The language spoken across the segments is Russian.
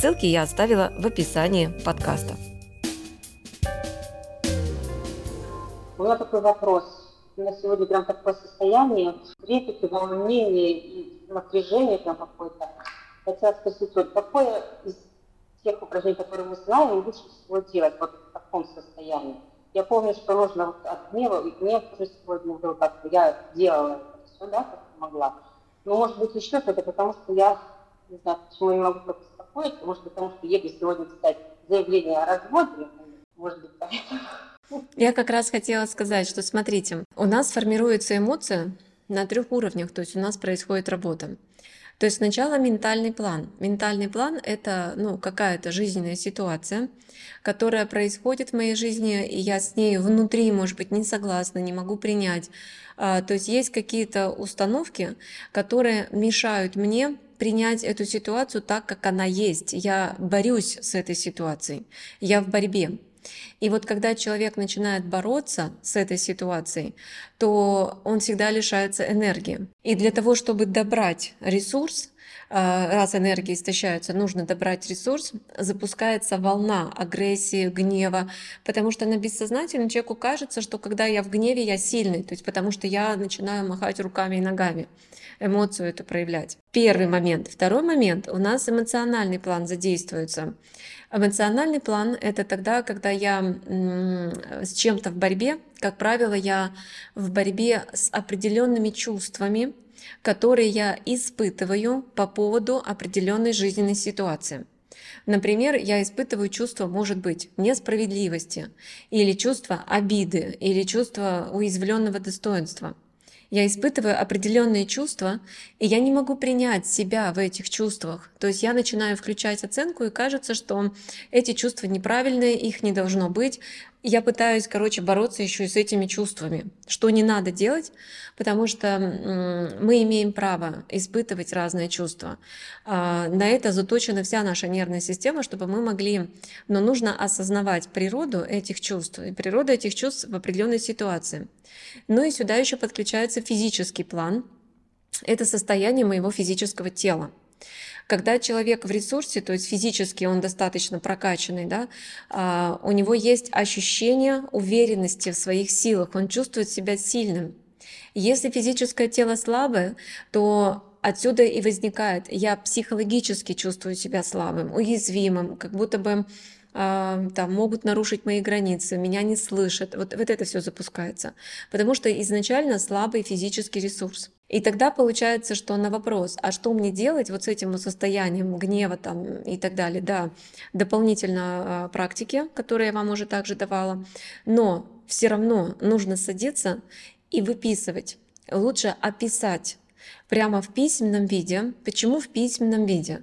Ссылки я оставила в описании подкаста. У меня такой вопрос. У меня сегодня прям такое состояние, трепет, волнение и напряжение прям какое-то. Хотела спросить, вот какое из тех упражнений, которые мы знаем, лучше всего делать вот в таком состоянии? Я помню, что нужно вот от гнева, и гнев тоже сегодня был как я делала это все, да, как могла. Но может быть еще что-то, потому что я не знаю, почему я не могу как успокоить, может быть, потому что еду сегодня писать заявление о разводе, может быть, поэтому. Я как раз хотела сказать, что смотрите, у нас формируется эмоция на трех уровнях, то есть у нас происходит работа. То есть сначала ментальный план. Ментальный план — это ну, какая-то жизненная ситуация, которая происходит в моей жизни, и я с ней внутри, может быть, не согласна, не могу принять. А, то есть есть какие-то установки, которые мешают мне принять эту ситуацию так, как она есть. Я борюсь с этой ситуацией, я в борьбе. И вот когда человек начинает бороться с этой ситуацией, то он всегда лишается энергии. И для того, чтобы добрать ресурс, раз энергия истощается, нужно добрать ресурс, запускается волна агрессии, гнева, потому что на бессознательном человеку кажется, что когда я в гневе, я сильный, то есть потому что я начинаю махать руками и ногами эмоцию эту проявлять. Первый момент. Второй момент. У нас эмоциональный план задействуется. Эмоциональный план — это тогда, когда я с чем-то в борьбе, как правило, я в борьбе с определенными чувствами, которые я испытываю по поводу определенной жизненной ситуации. Например, я испытываю чувство, может быть, несправедливости, или чувство обиды, или чувство уязвленного достоинства – я испытываю определенные чувства, и я не могу принять себя в этих чувствах. То есть я начинаю включать оценку, и кажется, что эти чувства неправильные, их не должно быть, я пытаюсь, короче, бороться еще и с этими чувствами, что не надо делать, потому что мы имеем право испытывать разные чувства. А, на это заточена вся наша нервная система, чтобы мы могли, но нужно осознавать природу этих чувств, и природу этих чувств в определенной ситуации. Ну и сюда еще подключается физический план. Это состояние моего физического тела. Когда человек в ресурсе, то есть физически он достаточно прокачанный, да, а, у него есть ощущение уверенности в своих силах, он чувствует себя сильным. Если физическое тело слабое, то отсюда и возникает, я психологически чувствую себя слабым, уязвимым, как будто бы там могут нарушить мои границы, меня не слышат. Вот, вот это все запускается. Потому что изначально слабый физический ресурс. И тогда получается, что на вопрос, а что мне делать вот с этим состоянием гнева там и так далее, да, дополнительно э, практики, которые я вам уже также давала, но все равно нужно садиться и выписывать. Лучше описать прямо в письменном виде. Почему в письменном виде?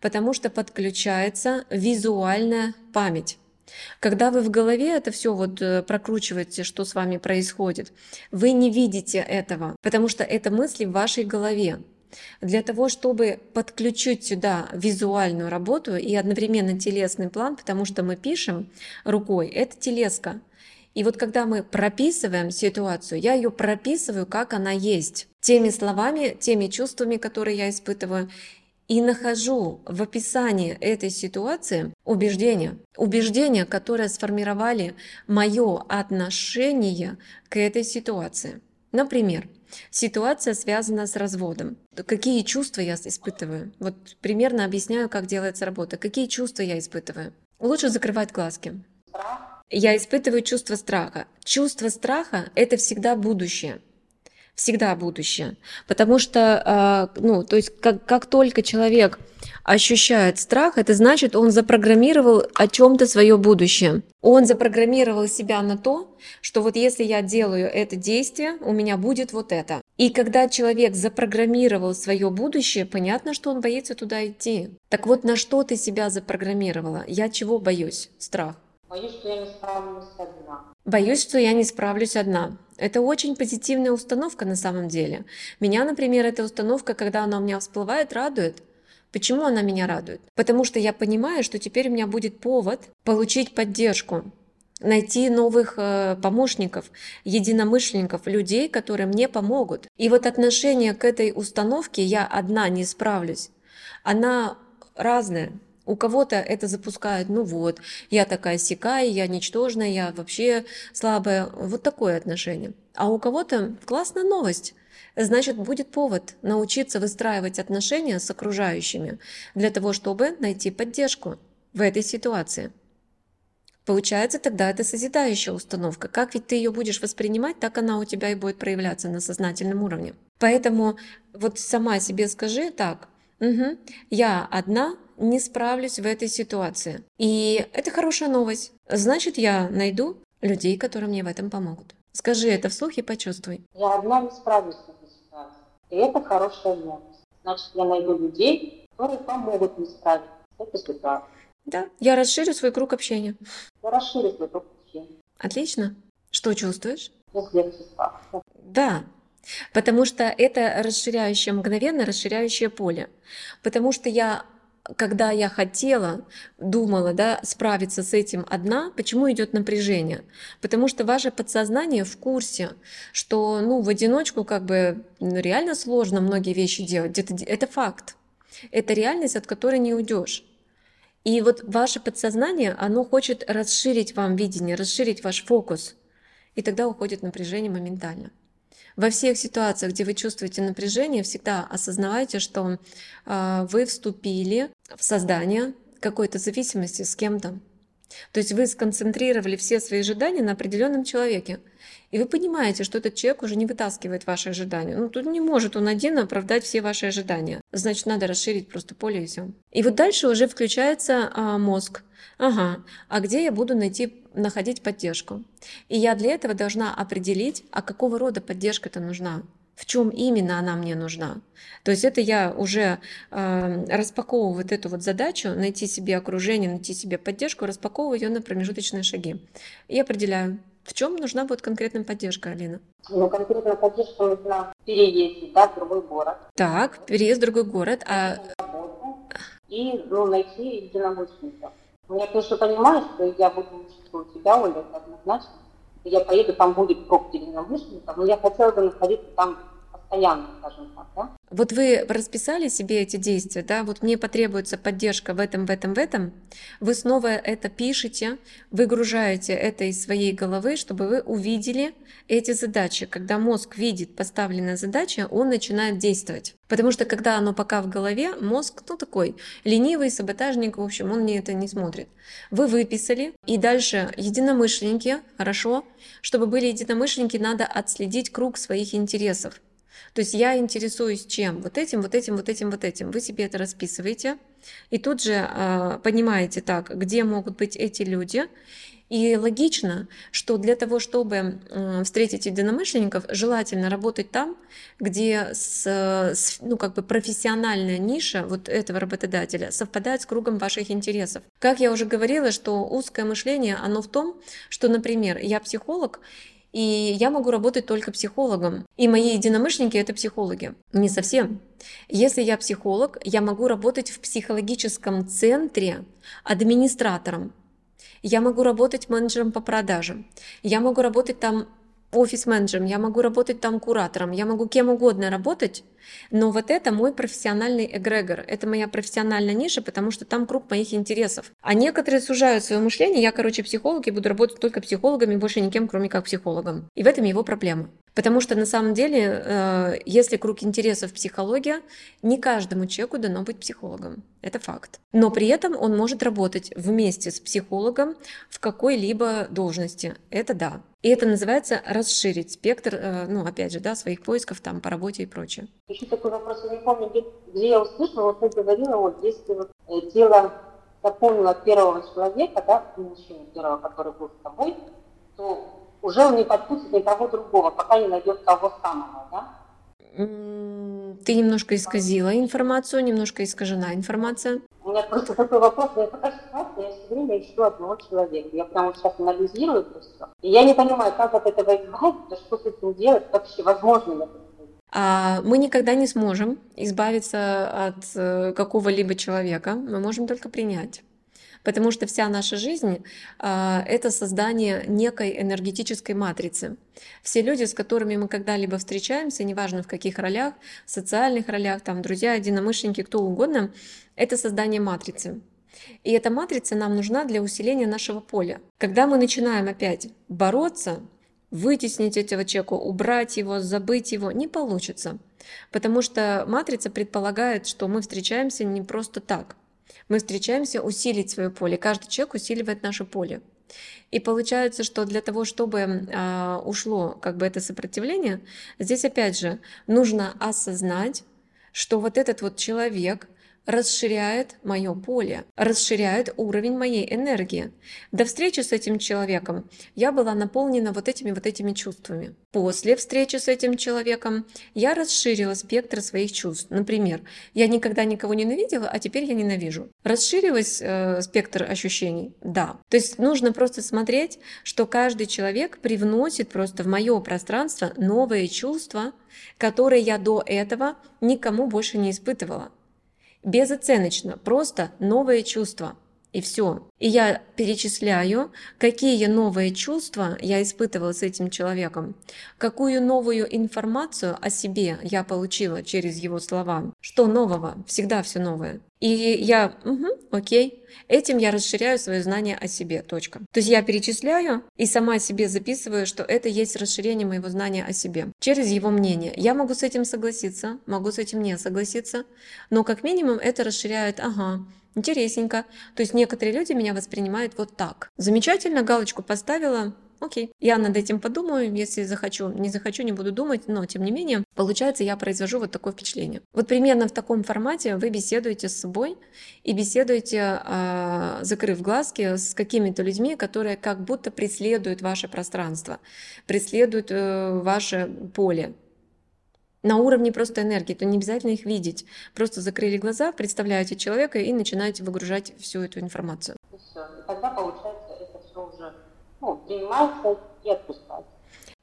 Потому что подключается визуальная память. Когда вы в голове это все вот э, прокручиваете, что с вами происходит, вы не видите этого, потому что это мысли в вашей голове. Для того, чтобы подключить сюда визуальную работу и одновременно телесный план, потому что мы пишем рукой, это телеска. И вот когда мы прописываем ситуацию, я ее прописываю, как она есть, теми словами, теми чувствами, которые я испытываю, и нахожу в описании этой ситуации убеждения, убеждения, которые сформировали мое отношение к этой ситуации. Например, ситуация связана с разводом. Какие чувства я испытываю? Вот примерно объясняю, как делается работа. Какие чувства я испытываю? Лучше закрывать глазки. Я испытываю чувство страха. Чувство страха – это всегда будущее всегда будущее. Потому что, а, ну, то есть как, как только человек ощущает страх, это значит, он запрограммировал о чем-то свое будущее. Он запрограммировал себя на то, что вот если я делаю это действие, у меня будет вот это. И когда человек запрограммировал свое будущее, понятно, что он боится туда идти. Так вот, на что ты себя запрограммировала? Я чего боюсь? Страх. Боюсь, что я не справлюсь одна. Боюсь, что я не справлюсь одна. Это очень позитивная установка на самом деле. Меня, например, эта установка, когда она у меня всплывает, радует. Почему она меня радует? Потому что я понимаю, что теперь у меня будет повод получить поддержку, найти новых э, помощников, единомышленников, людей, которые мне помогут. И вот отношение к этой установке «я одна не справлюсь», она разная. У кого-то это запускает, ну вот, я такая сякая, я ничтожная, я вообще слабая. Вот такое отношение. А у кого-то классная новость. Значит, будет повод научиться выстраивать отношения с окружающими для того, чтобы найти поддержку в этой ситуации. Получается, тогда это созидающая установка. Как ведь ты ее будешь воспринимать, так она у тебя и будет проявляться на сознательном уровне. Поэтому вот сама себе скажи так, угу, я одна не справлюсь в этой ситуации. И это хорошая новость. Значит, я найду людей, которые мне в этом помогут. Скажи это вслух и почувствуй. Я одна не справлюсь в этой ситуации. И это хорошая новость. Значит, я найду людей, которые помогут мне справиться с этой ситуацией. Да, я расширю свой круг общения. Я расширю свой круг общения. Отлично. Что чувствуешь? Да, потому что это расширяющее, мгновенно расширяющее поле. Потому что я когда я хотела, думала, да, справиться с этим одна, почему идет напряжение? Потому что ваше подсознание в курсе, что, ну, в одиночку как бы ну, реально сложно многие вещи делать. Это, это факт. Это реальность, от которой не уйдешь. И вот ваше подсознание, оно хочет расширить вам видение, расширить ваш фокус. И тогда уходит напряжение моментально. Во всех ситуациях, где вы чувствуете напряжение, всегда осознавайте, что э, вы вступили в создание какой-то зависимости с кем-то. То есть вы сконцентрировали все свои ожидания на определенном человеке. И вы понимаете, что этот человек уже не вытаскивает ваши ожидания. Ну, тут не может он один оправдать все ваши ожидания. Значит, надо расширить просто поле и все. И вот дальше уже включается а, мозг. Ага, а где я буду найти, находить поддержку? И я для этого должна определить, а какого рода поддержка это нужна в чем именно она мне нужна. То есть это я уже э, распаковываю вот эту вот задачу, найти себе окружение, найти себе поддержку, распаковываю ее на промежуточные шаги. И определяю, в чем нужна будет конкретная поддержка, Алина? Ну, конкретная поддержка нужна переезд да, в другой город. Так, переезд в другой город. А... И ну, найти единомышленников. Я, конечно, понимаю, что я буду учиться у тебя, Оля, это однозначно. Я поеду, там будет круг единомышленников, но я хотела бы находиться там постоянно, скажем так, да? Вот вы расписали себе эти действия, да, вот мне потребуется поддержка в этом, в этом, в этом, вы снова это пишете, выгружаете это из своей головы, чтобы вы увидели эти задачи. Когда мозг видит поставленная задача, он начинает действовать. Потому что когда оно пока в голове, мозг, ну такой, ленивый, саботажник, в общем, он мне это не смотрит. Вы выписали, и дальше единомышленники, хорошо, чтобы были единомышленники, надо отследить круг своих интересов. То есть я интересуюсь чем? Вот этим, вот этим, вот этим, вот этим. Вы себе это расписываете и тут же э, понимаете так, где могут быть эти люди. И логично, что для того, чтобы встретить единомышленников, желательно работать там, где с, с, ну, как бы профессиональная ниша вот этого работодателя совпадает с кругом ваших интересов. Как я уже говорила, что узкое мышление, оно в том, что, например, я психолог, и я могу работать только психологом. И мои единомышленники – это психологи. Не совсем. Если я психолог, я могу работать в психологическом центре администратором. Я могу работать менеджером по продажам. Я могу работать там офис-менеджером, я могу работать там куратором, я могу кем угодно работать, но вот это мой профессиональный эгрегор, это моя профессиональная ниша, потому что там круг моих интересов. А некоторые сужают свое мышление, я, короче, психолог и буду работать только психологами, больше никем, кроме как психологом. И в этом его проблема. Потому что на самом деле, э, если круг интересов психология, не каждому человеку дано быть психологом. Это факт. Но при этом он может работать вместе с психологом в какой-либо должности. Это да. И это называется расширить спектр, э, ну, опять же, да, своих поисков там по работе и прочее. Еще такой вопрос, я не помню, где, где я услышала, вот ты говорила, вот если вот э, дело запомнила первого человека, да, мужчину первого, который был с тобой, то уже он не подпустит никого другого, пока не найдет того самого, да? Ты немножко исказила информацию, немножко искажена информация. У меня просто такой вопрос. Я пока ситуация, я все время ищу одного человека. Я прямо сейчас анализирую это все. И я не понимаю, как от этого избавиться, что с этим делать, вообще возможно ли это а мы никогда не сможем избавиться от э, какого-либо человека, мы можем только принять. Потому что вся наша жизнь а, это создание некой энергетической матрицы. Все люди, с которыми мы когда-либо встречаемся, неважно в каких ролях, социальных ролях, там, друзья, единомышленники, кто угодно, это создание матрицы. И эта матрица нам нужна для усиления нашего поля. Когда мы начинаем опять бороться, вытеснить этого человека, убрать его, забыть его, не получится. Потому что матрица предполагает, что мы встречаемся не просто так. Мы встречаемся усилить свое поле. Каждый человек усиливает наше поле. И получается, что для того, чтобы э, ушло как бы это сопротивление, здесь опять же нужно осознать, что вот этот вот человек, расширяет мое поле, расширяет уровень моей энергии. До встречи с этим человеком я была наполнена вот этими вот этими чувствами. После встречи с этим человеком я расширила спектр своих чувств. Например, я никогда никого ненавидела, а теперь я ненавижу. Расширилась э, спектр ощущений? Да. То есть нужно просто смотреть, что каждый человек привносит просто в мое пространство новые чувства, которые я до этого никому больше не испытывала безоценочно, просто новые чувства. И все. И я перечисляю, какие новые чувства я испытывала с этим человеком, какую новую информацию о себе я получила через его слова. Что нового? Всегда все новое. И я, угу, окей, этим я расширяю свое знание о себе, точка. То есть я перечисляю и сама себе записываю, что это есть расширение моего знания о себе через его мнение. Я могу с этим согласиться, могу с этим не согласиться, но как минимум это расширяет, ага, Интересненько. То есть некоторые люди меня воспринимают вот так. Замечательно, галочку поставила, окей, я над этим подумаю, если захочу, не захочу, не буду думать, но тем не менее, получается, я произвожу вот такое впечатление. Вот примерно в таком формате вы беседуете с собой и беседуете, а, закрыв глазки, с какими-то людьми, которые как будто преследуют ваше пространство, преследуют э, ваше поле, на уровне просто энергии, то не обязательно их видеть. Просто закрыли глаза, представляете человека и начинаете выгружать всю эту информацию. И все. И тогда, получается, это все уже ну, принимается и отпускается.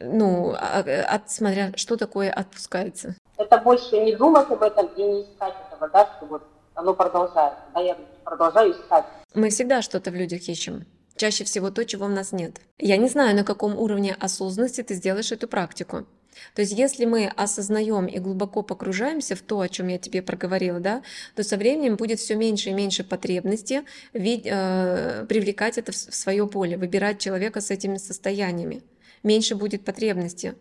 Ну, а, а, от, смотря что такое отпускается. Это больше не думать об этом и не искать этого, да, что вот оно продолжается. Да, я продолжаю искать. Мы всегда что-то в людях ищем. Чаще всего то, чего у нас нет. Я не знаю, на каком уровне осознанности ты сделаешь эту практику. То есть если мы осознаем и глубоко погружаемся в то, о чем я тебе проговорила, да, то со временем будет все меньше и меньше потребности э, привлекать это в свое поле, выбирать человека с этими состояниями. Меньше будет потребности.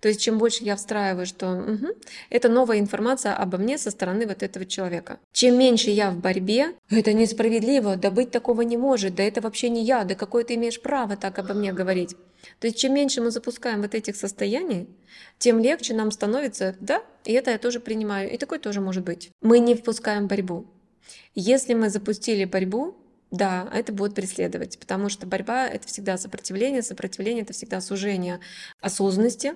То есть чем больше я встраиваю, что угу, это новая информация обо мне со стороны вот этого человека. Чем меньше я в борьбе, это несправедливо, да быть такого не может, да это вообще не я, да какое ты имеешь право так обо мне говорить. То есть чем меньше мы запускаем вот этих состояний, тем легче нам становится, да, и это я тоже принимаю, и такое тоже может быть. Мы не впускаем борьбу. Если мы запустили борьбу, да, это будет преследовать, потому что борьба — это всегда сопротивление, сопротивление — это всегда сужение осознанности,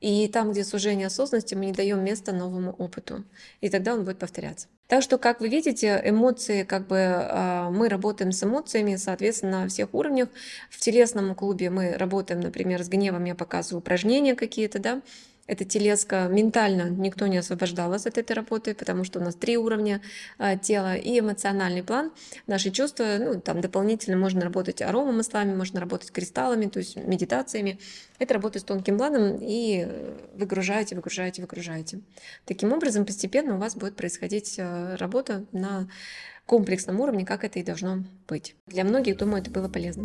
и там, где сужение осознанности, мы не даем места новому опыту. И тогда он будет повторяться. Так что, как вы видите, эмоции, как бы а, мы работаем с эмоциями, соответственно, на всех уровнях. В телесном клубе мы работаем, например, с гневом, я показываю упражнения какие-то, да, эта телеска ментально никто не освобождал вас от этой работы, потому что у нас три уровня а, тела и эмоциональный план. Наши чувства, ну, там дополнительно можно работать аромамаслами, можно работать кристаллами, то есть медитациями. Это работа с тонким планом и выгружаете, выгружаете, выгружаете. Таким образом, постепенно у вас будет происходить а, работа на комплексном уровне, как это и должно быть. Для многих, думаю, это было полезно.